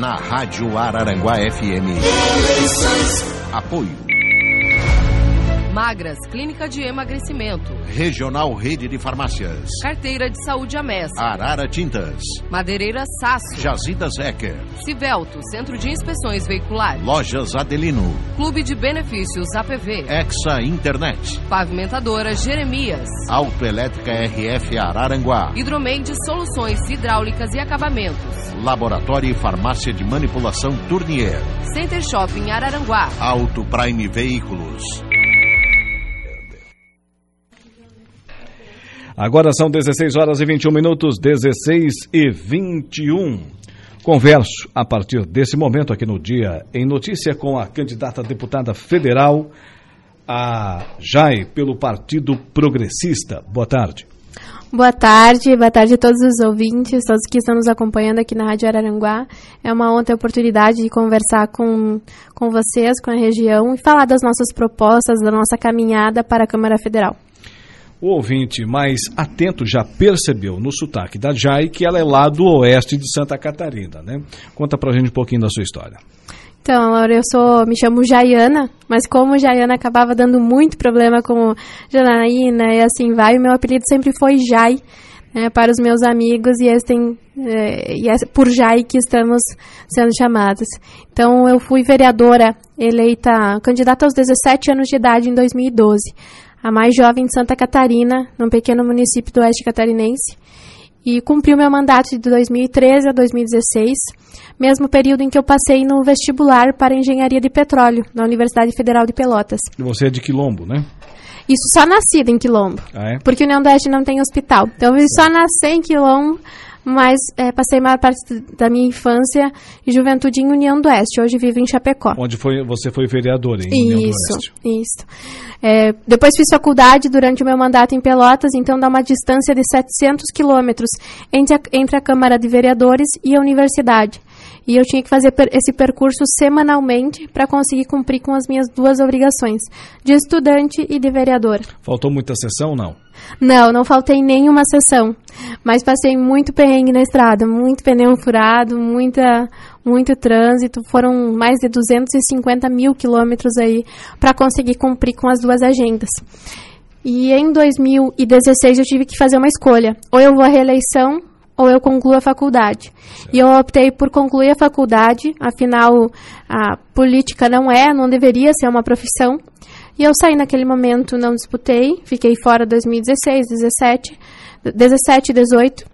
na Rádio Araranguá FM. Apoio. Magras, Clínica de Emagrecimento. Regional Rede de Farmácias. Carteira de Saúde Amés. Arara Tintas. Madeireira Sasso. Jazidas Ecker. Civelto, Centro de Inspeções Veiculares. Lojas Adelino. Clube de Benefícios APV. Exa Internet. Pavimentadora Jeremias. Autoelétrica RF Araranguá. Hidromeide Soluções Hidráulicas e Acabamentos. Laboratório e Farmácia de Manipulação Tournier. Center Shopping Araranguá. Auto Prime Veículos. Agora são 16 horas e 21 minutos, 16 e 21. Converso a partir desse momento aqui no Dia em Notícia com a candidata a deputada federal, a JAI, pelo Partido Progressista. Boa tarde. Boa tarde, boa tarde a todos os ouvintes, todos que estão nos acompanhando aqui na Rádio Araranguá. É uma honra a oportunidade de conversar com, com vocês, com a região e falar das nossas propostas, da nossa caminhada para a Câmara Federal. O ouvinte mais atento já percebeu no sotaque da Jai que ela é lá do oeste de Santa Catarina, né? Conta pra gente um pouquinho da sua história. Então, Laura, eu sou, me chamo Jaiana, mas como Jaiana acabava dando muito problema com Janaína e assim vai, o meu apelido sempre foi Jai, né, para os meus amigos e, eles têm, é, e é por Jai que estamos sendo chamados. Então, eu fui vereadora eleita, candidata aos 17 anos de idade em 2012 a mais jovem de Santa Catarina, num pequeno município do oeste catarinense, e cumpri o meu mandato de 2013 a 2016, mesmo período em que eu passei no vestibular para engenharia de petróleo na Universidade Federal de Pelotas. E você é de Quilombo, né? Isso só nascida em Quilombo. Ah, é? Porque o União do Oeste não tem hospital. Então eu só nasci em Quilombo, mas é, passei a maior parte da minha infância e juventude em União do Oeste. Hoje vivo em Chapecó. Onde foi, você foi vereador em isso, União do Oeste. Isso, é, depois fiz faculdade durante o meu mandato em Pelotas, então dá uma distância de 700 quilômetros entre, a, entre a Câmara de Vereadores e a universidade. E eu tinha que fazer per esse percurso semanalmente para conseguir cumprir com as minhas duas obrigações, de estudante e de vereadora. Faltou muita sessão, não? Não, não faltei nenhuma sessão, mas passei muito perrengue na estrada, muito pneu furado, muita, muito trânsito, foram mais de 250 mil quilômetros aí para conseguir cumprir com as duas agendas. E em 2016 eu tive que fazer uma escolha, ou eu vou à reeleição ou eu concluo a faculdade. E eu optei por concluir a faculdade, afinal a política não é, não deveria ser uma profissão. E eu saí naquele momento, não disputei, fiquei fora 2016, 17, 17, 18,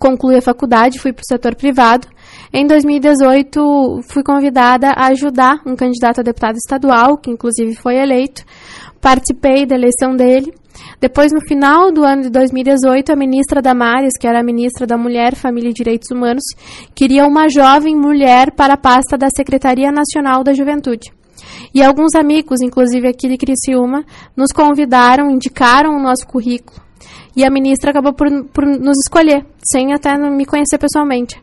concluí a faculdade, fui para o setor privado. Em 2018, fui convidada a ajudar um candidato a deputado estadual, que inclusive foi eleito. Participei da eleição dele. Depois, no final do ano de 2018, a ministra Damares, que era a ministra da Mulher, Família e Direitos Humanos, queria uma jovem mulher para a pasta da Secretaria Nacional da Juventude. E alguns amigos, inclusive aqui de Criciúma, nos convidaram, indicaram o nosso currículo. E a ministra acabou por, por nos escolher, sem até me conhecer pessoalmente.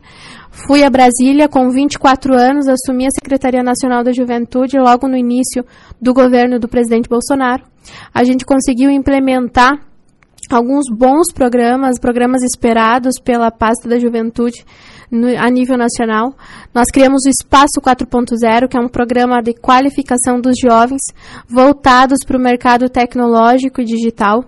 Fui a Brasília com 24 anos, assumi a Secretaria Nacional da Juventude logo no início do governo do presidente Bolsonaro. A gente conseguiu implementar alguns bons programas, programas esperados pela pasta da juventude no, a nível nacional. Nós criamos o Espaço 4.0, que é um programa de qualificação dos jovens voltados para o mercado tecnológico e digital.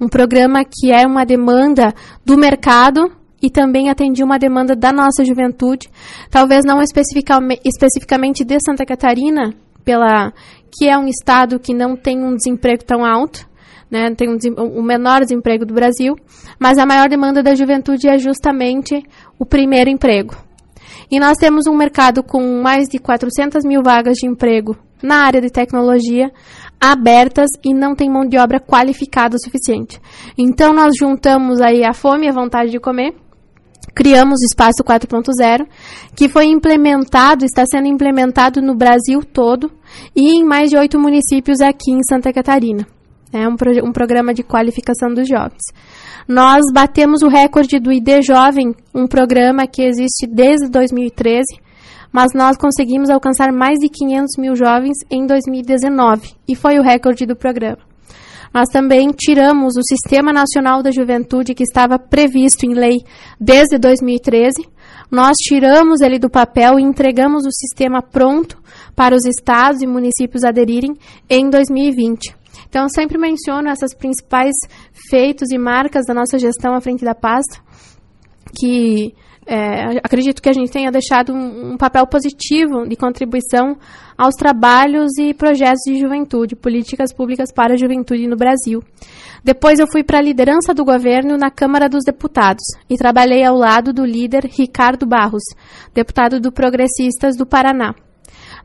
Um programa que é uma demanda do mercado e também atendia uma demanda da nossa juventude, talvez não especificamente, de Santa Catarina, pela que é um estado que não tem um desemprego tão alto, né, tem um, o menor desemprego do Brasil, mas a maior demanda da juventude é justamente o primeiro emprego. E nós temos um mercado com mais de 400 mil vagas de emprego na área de tecnologia abertas e não tem mão de obra qualificada o suficiente. Então nós juntamos aí a fome e a vontade de comer, criamos o Espaço 4.0, que foi implementado, está sendo implementado no Brasil todo e em mais de oito municípios aqui em Santa Catarina. É um, pro, um programa de qualificação dos jovens. Nós batemos o recorde do ID Jovem, um programa que existe desde 2013, mas nós conseguimos alcançar mais de 500 mil jovens em 2019, e foi o recorde do programa. Nós também tiramos o Sistema Nacional da Juventude, que estava previsto em lei desde 2013, Nós tiramos ele do papel e entregamos o sistema pronto para os estados e municípios aderirem em 2020. Então, eu sempre menciono essas principais feitos e marcas da nossa gestão à frente da pasta, que é, acredito que a gente tenha deixado um, um, papel positivo de contribuição aos trabalhos e projetos de juventude, políticas públicas para a juventude no Brasil. Depois eu fui para a liderança do governo na Câmara dos Deputados e trabalhei ao lado do líder Ricardo Barros, deputado do Progressistas do Paraná.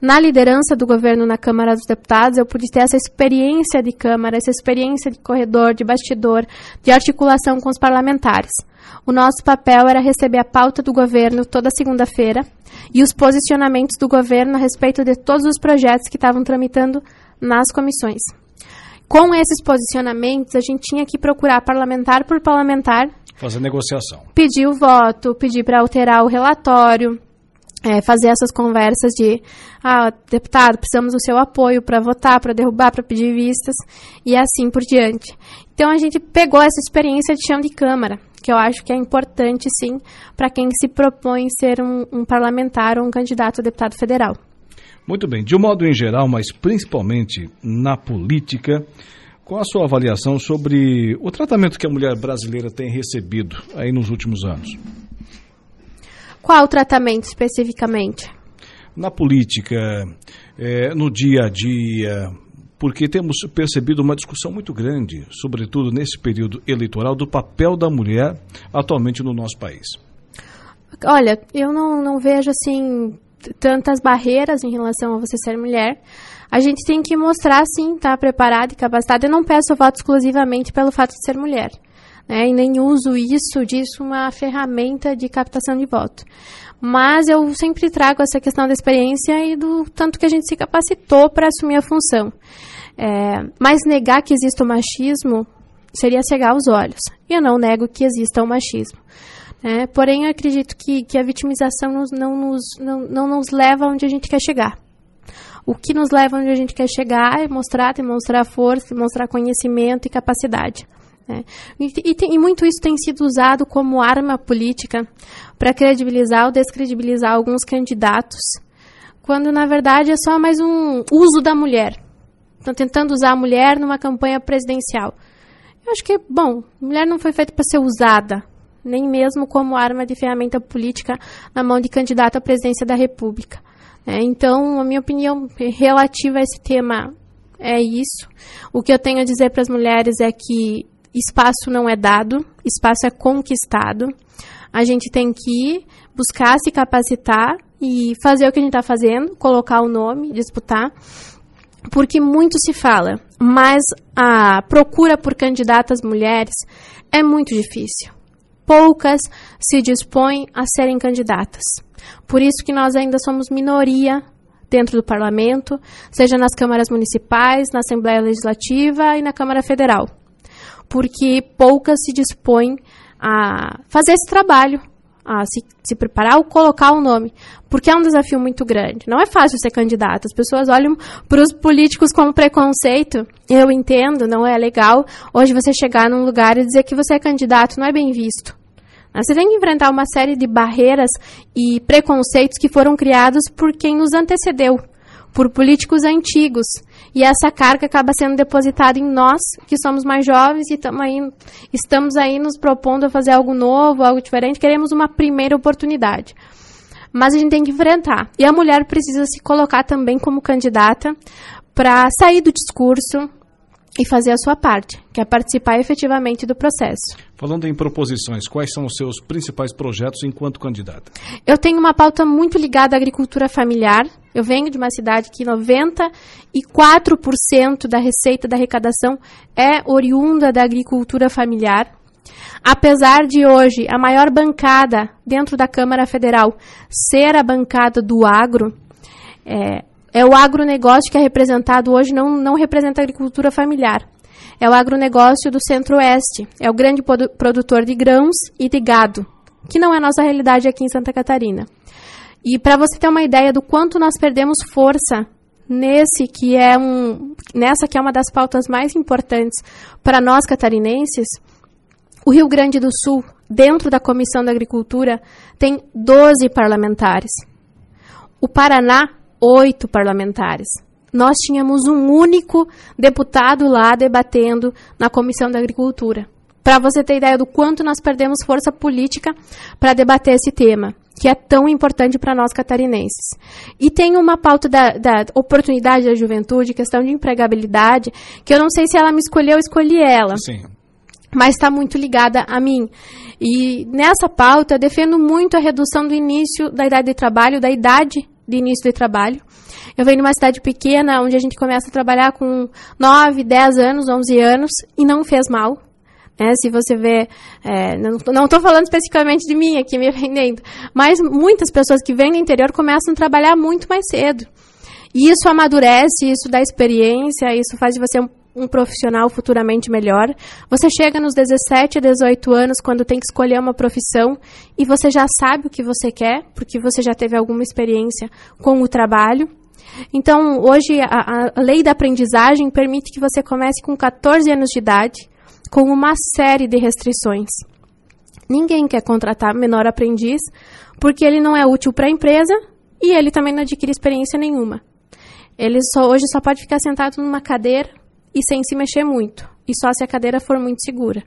Na liderança do governo na Câmara dos Deputados, eu pude ter essa experiência de Câmara, essa experiência de corredor, de bastidor, de articulação com os parlamentares. O nosso papel era receber a pauta do governo toda segunda-feira e os posicionamentos do governo a respeito de todos os projetos que estavam tramitando nas comissões. Com esses posicionamentos, a gente tinha que procurar parlamentar por parlamentar. Fazer negociação. Pedir o voto, pedir para alterar o relatório, é, fazer essas conversas de, ah, deputado, precisamos do seu apoio para votar, para derrubar, para pedir vistas, e assim por diante. Então a gente pegou essa experiência de chão de Câmara, que eu acho que é importante, sim, para quem se propõe ser um, um parlamentar ou um candidato a deputado federal. Muito bem. De um modo em geral, mas principalmente na política, qual a sua avaliação sobre o tratamento que a mulher brasileira tem recebido aí nos últimos anos? Qual o tratamento especificamente? Na política, é, no dia a dia, porque temos percebido uma discussão muito grande, sobretudo nesse período eleitoral, do papel da mulher atualmente no nosso país. Olha, eu não, não vejo assim tantas barreiras em relação a você ser mulher. A gente tem que mostrar, sim, estar tá preparada e capacitada. Eu não peço voto exclusivamente pelo fato de ser mulher né, e nem uso isso disso uma ferramenta de captação de voto. Mas eu sempre trago essa questão da experiência e do tanto que a gente se capacitou para assumir a função. É, mas negar que exista o machismo seria cegar os olhos. E eu não nego que exista o machismo. É, porém, eu acredito que, que a vitimização nos, não, nos, não, não nos leva onde a gente quer chegar. O que nos leva onde a gente quer chegar é mostrar, demonstrar força, demonstrar conhecimento e capacidade. Né? E, e, tem, e, muito isso tem sido usado como arma política para credibilizar ou descredibilizar alguns candidatos, quando na verdade é só mais um uso da mulher. Estão tentando usar a mulher numa campanha presidencial. Eu acho que, bom, mulher não foi feita para ser usada, nem mesmo como arma de ferramenta política na mão de candidato à presidência da República. É, então, a minha opinião relativa a esse tema é isso. O que eu tenho a dizer para as mulheres é que espaço não é dado, espaço é conquistado. A gente tem que ir, buscar se capacitar e fazer o que a gente está fazendo, colocar o nome, disputar, porque muito se fala, mas a procura por candidatas mulheres é muito difícil. Poucas se dispõem a serem candidatas. Por isso que nós ainda somos minoria dentro do parlamento, seja nas câmaras municipais, na Assembleia Legislativa e na Câmara Federal porque poucas se dispõem a fazer esse trabalho, a se, se preparar ou colocar o nome, porque é um desafio muito grande. Não é fácil ser candidato. As pessoas olham para os políticos com preconceito. Eu entendo, não é legal hoje você chegar num lugar e dizer que você é candidato, não é bem visto. Você tem que enfrentar uma série de barreiras e preconceitos que foram criados por quem nos antecedeu, por políticos antigos. E essa carga acaba sendo depositada em nós, que somos mais jovens e aí, estamos aí nos propondo a fazer algo novo, algo diferente, queremos uma primeira oportunidade. Mas a gente tem que enfrentar. E a mulher precisa se colocar também como candidata para sair do discurso, e fazer a sua parte, que é participar efetivamente do processo. Falando em proposições, quais são os seus principais projetos enquanto candidata? Eu tenho uma pauta muito ligada à agricultura familiar. Eu venho de uma cidade que 94% da receita da arrecadação é oriunda da agricultura familiar. Apesar de hoje a maior bancada dentro da Câmara Federal ser a bancada do agro, é, é o agronegócio que é representado hoje, não, não representa a agricultura familiar. É o agronegócio do centro-oeste. É o grande produtor de grãos e de gado, que não é a nossa realidade aqui em Santa Catarina. E para você ter uma ideia do quanto nós perdemos força nesse que é um, nessa que é uma das pautas mais importantes para nós catarinenses, O Rio Grande do Sul, dentro da Comissão da Agricultura, tem 12 parlamentares. O Paraná, oito parlamentares. Nós tínhamos um único deputado lá debatendo na Comissão da Agricultura. Para você ter ideia do quanto nós perdemos força política para debater esse tema, que é tão importante para nós catarinenses. E tem uma pauta da, da, oportunidade da juventude, questão de empregabilidade, que eu não sei se ela me escolheu, eu escolhi ela. Sim. Mas está muito ligada a mim. E nessa pauta, eu defendo muito a redução do início da idade de trabalho, da idade de início de trabalho. Eu venho de uma cidade pequena, onde a gente começa a trabalhar com 9, 10 anos, 11 anos, e não fez mal. É, se você vê, é, não estou falando especificamente de mim aqui me vendendo, mas muitas pessoas que vêm do interior começam a trabalhar muito mais cedo. E isso amadurece, isso dá experiência, isso faz de você um, um profissional futuramente melhor. Você chega nos 17, 18 anos, quando tem que escolher uma profissão, e você já sabe o que você quer, porque você já teve alguma experiência com o trabalho. Então, hoje, a, a lei da aprendizagem permite que você comece com 14 anos de idade, com uma série de restrições. Ninguém quer contratar menor aprendiz porque ele não é útil para a empresa e ele também não adquire experiência nenhuma. Ele só, hoje só pode ficar sentado numa cadeira e sem se mexer muito, e só se a cadeira for muito segura.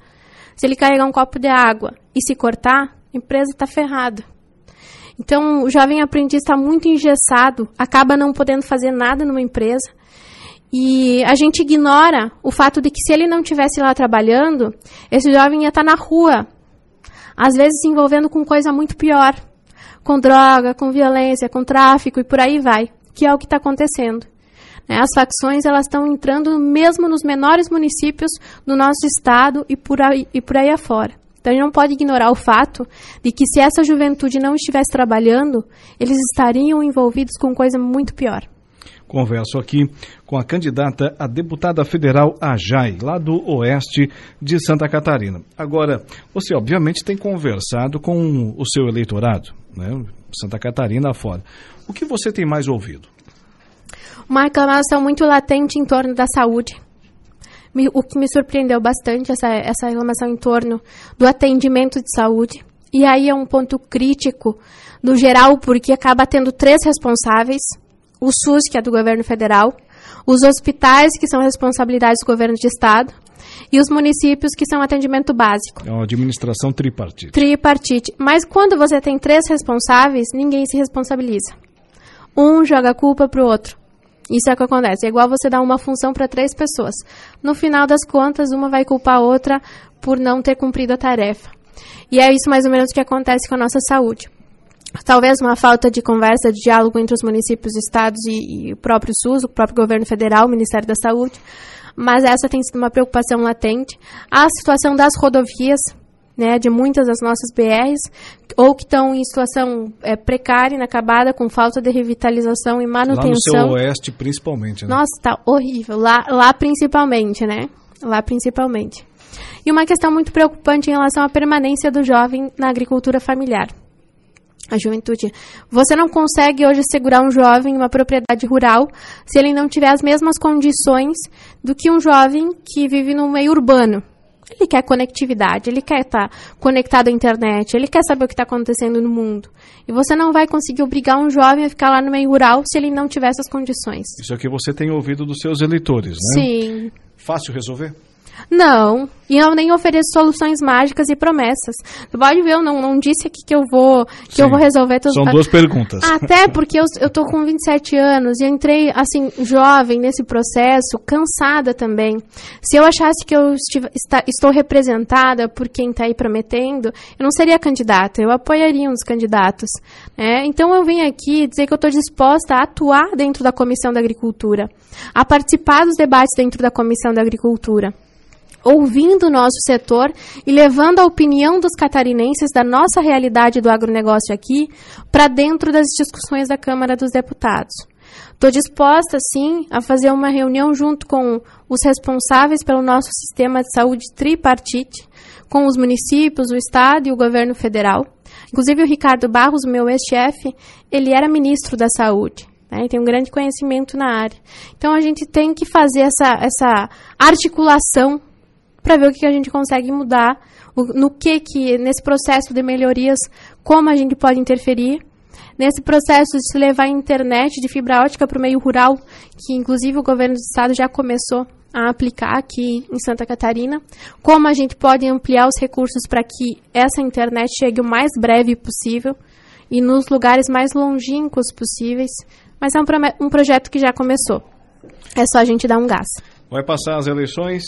Se ele carregar um copo de água e se cortar, a empresa está ferrada. Então, o jovem aprendiz está muito engessado, acaba não podendo fazer nada numa empresa e a gente ignora o fato de que se ele não tivesse lá trabalhando, esse jovem ia estar na rua, às vezes se envolvendo com coisa muito pior, com droga, com violência, com tráfico e por aí vai, que é o que está acontecendo. Né? As facções elas estão entrando mesmo nos menores municípios do nosso estado e por aí, e por aí afora. Então a gente não pode ignorar o fato de que se essa juventude não estivesse trabalhando, eles estariam envolvidos com coisa muito pior. Converso aqui com a candidata a deputada federal Ajay, lá do oeste de Santa Catarina. Agora, você obviamente tem conversado com o seu eleitorado, né? Santa Catarina afora. O que você tem mais ouvido? Uma reclamação muito latente em torno da saúde. O que me surpreendeu bastante, essa, essa reclamação em torno do atendimento de saúde. E aí é um ponto crítico no geral, porque acaba tendo três responsáveis o SUS, que é do governo federal, os hospitais, que são responsabilidades do governo de estado, e os municípios, que são atendimento básico. É uma administração tripartite. Tripartite. Mas quando você tem três responsáveis, ninguém se responsabiliza. Um joga a culpa para o outro. Isso é o que acontece. É igual você dar uma função para três pessoas. No final das contas, uma vai culpar a outra por não ter cumprido a tarefa. E é isso mais ou menos que acontece com a nossa saúde talvez uma falta de conversa, de diálogo entre os municípios, estados e, e, o próprio SUS, o próprio governo federal, o Ministério da Saúde, mas essa tem sido uma preocupação latente. A situação das rodovias, né, de muitas das nossas BRs, ou que estão em situação é, precária, inacabada, com falta de revitalização e manutenção. Lá no seu oeste, principalmente, né? Nossa, está horrível. Lá, lá principalmente, né? Lá principalmente. E uma questão muito preocupante em relação à permanência do jovem na agricultura familiar a juventude. Você não consegue hoje segurar um jovem em uma propriedade rural se ele não tiver as mesmas condições do que um jovem que vive no meio urbano. Ele quer conectividade, ele quer estar conectado à internet, ele quer saber o que está acontecendo no mundo. E você não vai conseguir obrigar um jovem a ficar lá no meio rural se ele não tiver essas condições. Isso é o que você tem ouvido dos seus eleitores, né? Sim. Fácil resolver? Não, e eu nem ofereço soluções mágicas e promessas. Você pode ver, eu não, não disse aqui que eu vou que Sim, eu vou resolver tudo. São duas perguntas. Até porque eu, eu tô com 27 anos e entrei, assim, jovem nesse processo, cansada também. Se eu achasse que eu estive, está, estou representada por quem está aí prometendo, eu não seria candidata, eu apoiaria um dos candidatos. Né? Então eu vim aqui dizer que eu estou disposta a atuar dentro da Comissão da Agricultura, a participar dos debates dentro da Comissão da Agricultura ouvindo o nosso setor e levando a opinião dos catarinenses da nossa realidade do agronegócio aqui para dentro das discussões da Câmara dos Deputados. Estou disposta, sim, a fazer uma reunião junto com os responsáveis pelo nosso sistema de saúde tripartite, com os municípios, o Estado e o governo federal. Inclusive, o Ricardo Barros, meu ex-chefe, ele era ministro da Saúde. Né, tem um grande conhecimento na área. Então, a gente tem que fazer essa, essa articulação para ver o que a gente consegue mudar, no que que nesse processo de melhorias, como a gente pode interferir nesse processo de se levar a internet de fibra ótica para o meio rural, que inclusive o governo do estado já começou a aplicar aqui em Santa Catarina, como a gente pode ampliar os recursos para que essa internet chegue o mais breve possível e nos lugares mais longínquos possíveis, mas é um, um projeto que já começou. É só a gente dar um gás. Vai passar as eleições,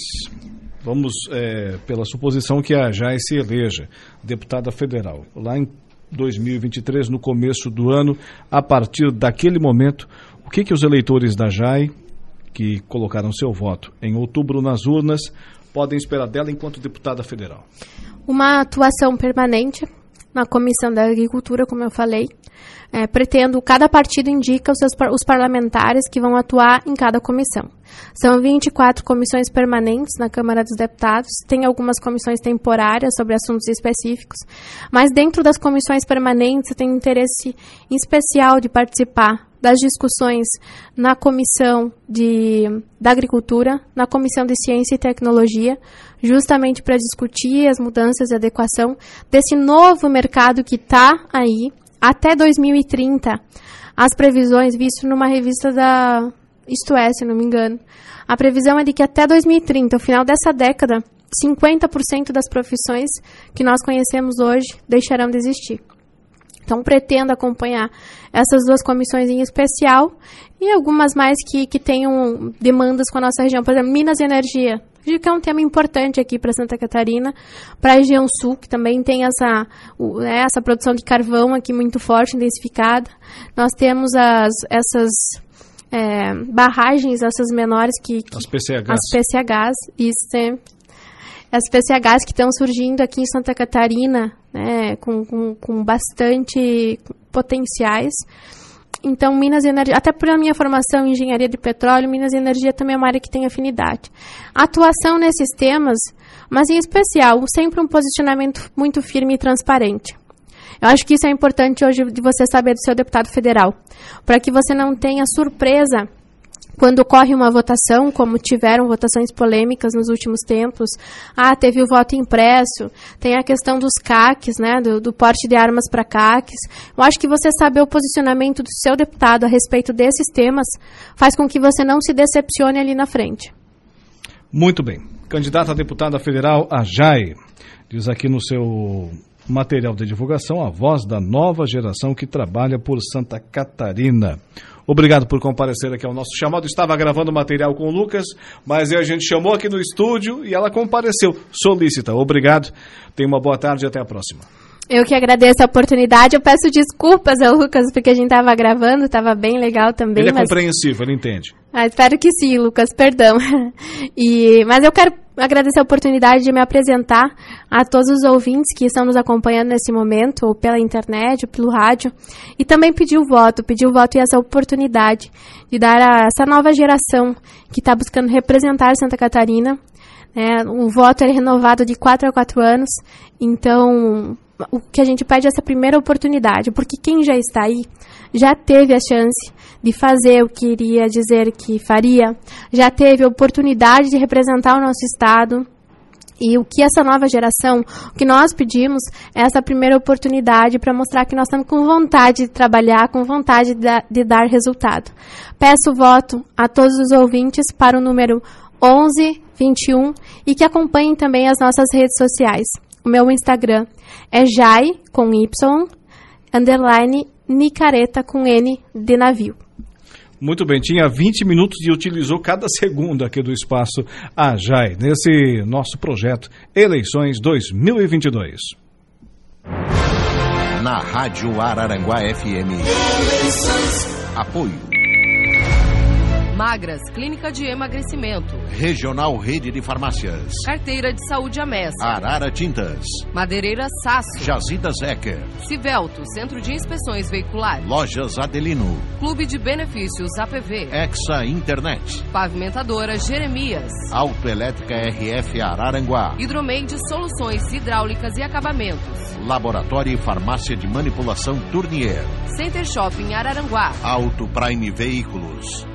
vamos é, pela suposição que a JAI se eleja deputada federal. Lá em 2023, no começo do ano, a partir daquele momento, o que, que os eleitores da JAI, que colocaram seu voto em outubro nas urnas, podem esperar dela enquanto deputada federal? Uma atuação permanente na Comissão da Agricultura, como eu falei. É, pretendo, cada partido indica os, seus, os parlamentares que vão atuar em cada comissão. São 24 comissões permanentes na Câmara dos Deputados, tem algumas comissões temporárias sobre assuntos específicos, mas dentro das comissões permanentes eu tenho interesse especial de participar das discussões na Comissão de, da Agricultura, na Comissão de Ciência e Tecnologia, justamente para discutir as mudanças e adequação desse novo mercado que está aí até 2030. As previsões, visto numa revista da Isto É, se não me engano, a previsão é de que até 2030, o final dessa década, 50% das profissões que nós conhecemos hoje deixarão de existir. Então, pretendo acompanhar essas duas comissões em especial e algumas mais que, que tenham demandas com a nossa região. Por exemplo, Minas e Energia. Que é um tema importante aqui para Santa Catarina, para a região sul, que também tem essa, né, essa produção de carvão aqui muito forte, intensificada. Nós temos as, essas é, barragens, essas menores que, que as PCHs. As PCHs, isso é, as PCHs que estão surgindo aqui em Santa Catarina, né, com, com, com bastante potenciais. Então, Minas e Energia, até por a minha formação em engenharia de petróleo, Minas e Energia também é uma área que tem afinidade. atuação nesses temas, mas em especial, sempre um posicionamento muito firme e transparente. Eu acho que isso é importante hoje de você saber do seu deputado federal, para que você não tenha surpresa quando ocorre uma votação, como tiveram votações polêmicas nos últimos tempos, ah, teve o voto impresso, tem a questão dos CACs, né, do, do porte de armas para CACs. Eu acho que você saber o posicionamento do seu deputado a respeito desses temas faz com que você não se decepcione ali na frente. Muito bem. Candidata a deputada federal, a JAI, diz aqui no seu material de divulgação a voz da nova geração que trabalha por Santa Catarina. Obrigado por comparecer aqui ao nosso chamado. Estava gravando material com o Lucas, mas a gente chamou aqui no estúdio e ela compareceu. Solícita. Obrigado. Tenha uma boa tarde e até a próxima. Eu que agradeço a oportunidade. Eu peço desculpas ao Lucas, porque a gente estava gravando, estava bem legal também. Ele é mas... compreensível, ele entende. Ah, espero que sim, Lucas, perdão. E... Mas eu quero agradecer a oportunidade de me apresentar a todos os ouvintes que estão nos acompanhando nesse momento, ou pela internet, ou pelo rádio, e também pedir o voto, pedir o voto e essa oportunidade de dar a essa nova geração que está buscando representar Santa Catarina. É, o voto é renovado de 4 a 4 anos, então o que a gente pede é essa primeira oportunidade, porque quem já está aí já teve a chance de fazer o que iria dizer que faria, já teve oportunidade de representar o nosso Estado. E o que essa nova geração, o que nós pedimos é essa primeira oportunidade para mostrar que nós estamos com vontade de trabalhar, com vontade de, de dar resultado. Peço voto a todos os ouvintes para o número 1121 e que acompanhem também as nossas redes sociais. O meu Instagram é Jai, com Y, underline, Nicareta, com N, de navio. Muito bem, tinha 20 minutos e utilizou cada segundo aqui do espaço Ajai, nesse nosso projeto Eleições 2022. Na Rádio Araranguá FM. Apoio. Magras, Clínica de Emagrecimento. Regional Rede de Farmácias. Carteira de Saúde Amessa. Arara Tintas. Madeireira Sasso. Jazidas Ecker. Civelto, Centro de Inspeções Veiculares. Lojas Adelino. Clube de Benefícios APV. Exa Internet. Pavimentadora Jeremias. Autoelétrica RF Araranguá. Hidromeide Soluções Hidráulicas e Acabamentos. Laboratório e Farmácia de Manipulação Tournier. Center Shopping Araranguá. Auto Prime Veículos.